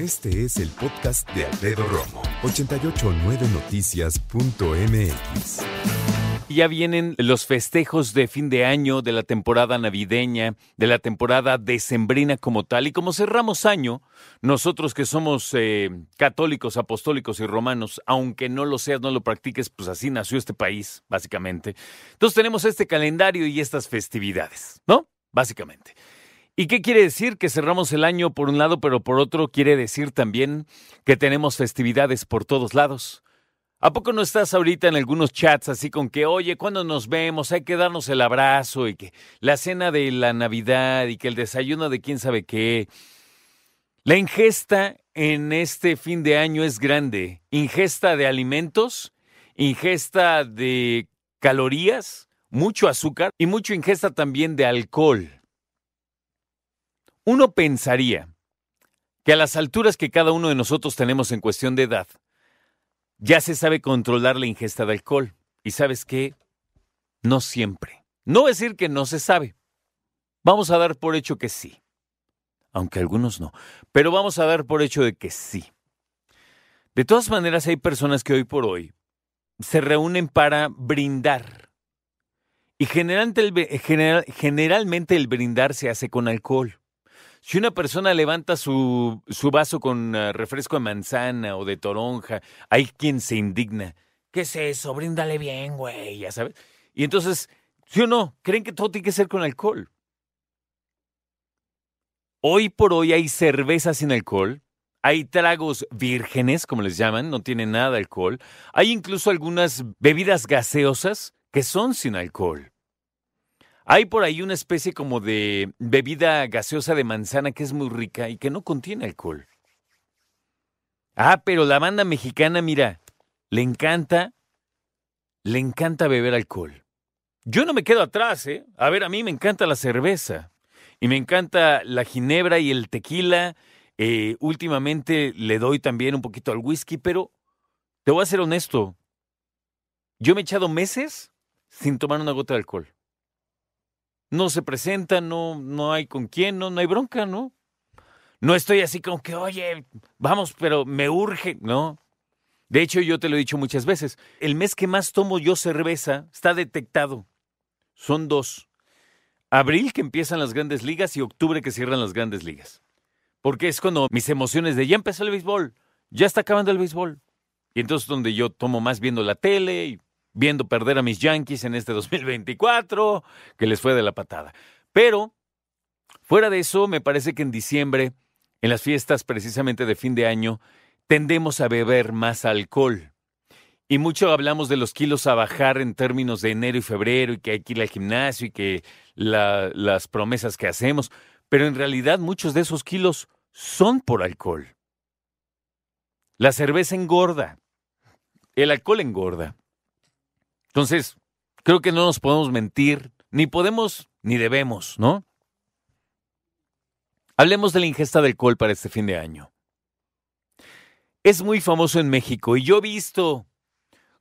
Este es el podcast de Alfredo Romo, 889noticias.mx. Ya vienen los festejos de fin de año, de la temporada navideña, de la temporada decembrina como tal. Y como cerramos año, nosotros que somos eh, católicos, apostólicos y romanos, aunque no lo seas, no lo practiques, pues así nació este país, básicamente. Entonces tenemos este calendario y estas festividades, ¿no? Básicamente. ¿Y qué quiere decir? Que cerramos el año por un lado, pero por otro quiere decir también que tenemos festividades por todos lados. ¿A poco no estás ahorita en algunos chats así con que, oye, cuando nos vemos hay que darnos el abrazo y que la cena de la Navidad y que el desayuno de quién sabe qué? La ingesta en este fin de año es grande. Ingesta de alimentos, ingesta de calorías, mucho azúcar y mucho ingesta también de alcohol. Uno pensaría que a las alturas que cada uno de nosotros tenemos en cuestión de edad, ya se sabe controlar la ingesta de alcohol. Y sabes qué? No siempre. No decir que no se sabe. Vamos a dar por hecho que sí. Aunque algunos no. Pero vamos a dar por hecho de que sí. De todas maneras, hay personas que hoy por hoy se reúnen para brindar. Y generalmente el brindar se hace con alcohol. Si una persona levanta su, su vaso con ah, refresco de manzana o de toronja, hay quien se indigna. ¿Qué es eso? Bríndale bien, güey, ya sabes. Y entonces, ¿sí o no? Creen que todo tiene que ser con alcohol. Hoy por hoy hay cerveza sin alcohol, hay tragos vírgenes, como les llaman, no tienen nada de alcohol. Hay incluso algunas bebidas gaseosas que son sin alcohol. Hay por ahí una especie como de bebida gaseosa de manzana que es muy rica y que no contiene alcohol. Ah, pero la banda mexicana, mira, le encanta, le encanta beber alcohol. Yo no me quedo atrás, ¿eh? A ver, a mí me encanta la cerveza y me encanta la ginebra y el tequila. Eh, últimamente le doy también un poquito al whisky, pero te voy a ser honesto. Yo me he echado meses sin tomar una gota de alcohol no se presenta, no, no hay con quién, no, no hay bronca, ¿no? No estoy así como que, oye, vamos, pero me urge, ¿no? De hecho, yo te lo he dicho muchas veces, el mes que más tomo yo cerveza está detectado. Son dos. Abril que empiezan las grandes ligas y octubre que cierran las grandes ligas. Porque es cuando mis emociones de ya empezó el béisbol, ya está acabando el béisbol. Y entonces donde yo tomo más viendo la tele y viendo perder a mis Yankees en este 2024, que les fue de la patada. Pero, fuera de eso, me parece que en diciembre, en las fiestas precisamente de fin de año, tendemos a beber más alcohol. Y mucho hablamos de los kilos a bajar en términos de enero y febrero y que hay que ir al gimnasio y que las promesas que hacemos, pero en realidad muchos de esos kilos son por alcohol. La cerveza engorda, el alcohol engorda. Entonces, creo que no nos podemos mentir, ni podemos ni debemos, ¿no? Hablemos de la ingesta de alcohol para este fin de año. Es muy famoso en México y yo he visto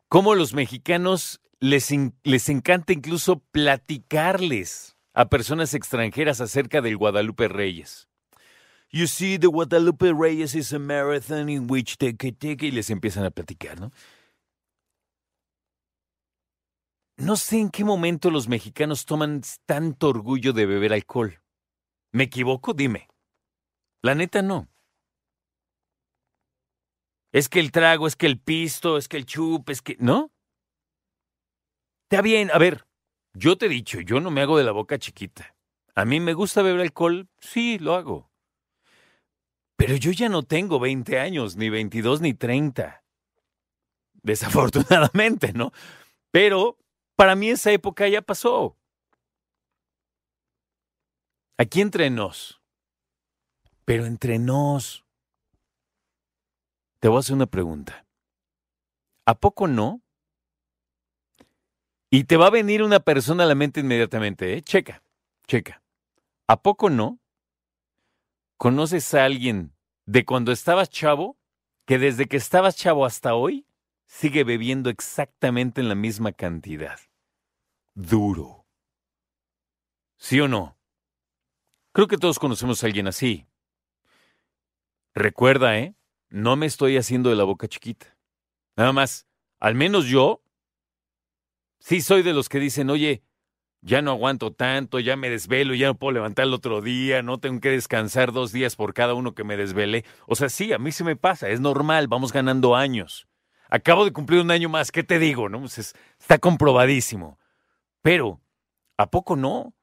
cómo los mexicanos les, les encanta incluso platicarles a personas extranjeras acerca del Guadalupe Reyes. You see, the Guadalupe Reyes is a marathon in which they take y les empiezan a platicar, ¿no? No sé en qué momento los mexicanos toman tanto orgullo de beber alcohol. ¿Me equivoco? Dime. La neta no. Es que el trago, es que el pisto, es que el chup, es que... ¿No? Está bien, a ver, yo te he dicho, yo no me hago de la boca chiquita. A mí me gusta beber alcohol, sí, lo hago. Pero yo ya no tengo 20 años, ni 22, ni 30. Desafortunadamente, ¿no? Pero para mí esa época ya pasó. Aquí entre nos. Pero entre nos. Te voy a hacer una pregunta. ¿A poco no? Y te va a venir una persona a la mente inmediatamente, ¿eh? Checa, checa. ¿A poco no? ¿Conoces a alguien de cuando estabas chavo que desde que estabas chavo hasta hoy sigue bebiendo exactamente en la misma cantidad? Duro. ¿Sí o no? Creo que todos conocemos a alguien así. Recuerda, ¿eh? No me estoy haciendo de la boca chiquita. Nada más, al menos yo, sí soy de los que dicen, oye, ya no aguanto tanto, ya me desvelo, ya no puedo levantar el otro día, no tengo que descansar dos días por cada uno que me desvele. O sea, sí, a mí se me pasa, es normal, vamos ganando años. Acabo de cumplir un año más, ¿qué te digo? No? Pues está comprobadísimo. Pero, ¿a poco no?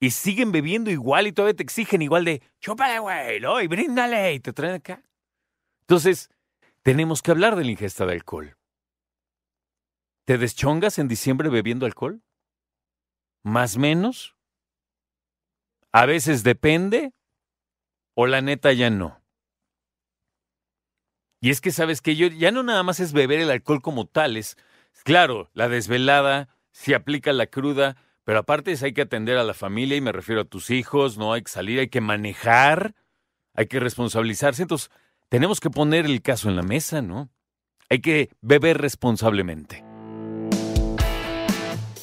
Y siguen bebiendo igual y todavía te exigen igual de, chúpale, güey, ¿no? Y bríndale, y te traen acá. Entonces, tenemos que hablar de la ingesta de alcohol. ¿Te deschongas en diciembre bebiendo alcohol? ¿Más menos? A veces depende o la neta ya no. Y es que sabes que yo ya no nada más es beber el alcohol como tales. Claro, la desvelada, si aplica la cruda, pero aparte hay que atender a la familia y me refiero a tus hijos, no hay que salir, hay que manejar, hay que responsabilizarse. Entonces, tenemos que poner el caso en la mesa, ¿no? Hay que beber responsablemente.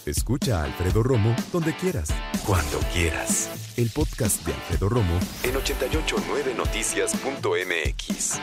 Escucha a Alfredo Romo donde quieras, cuando quieras. El podcast de Alfredo Romo en 889noticias.mx.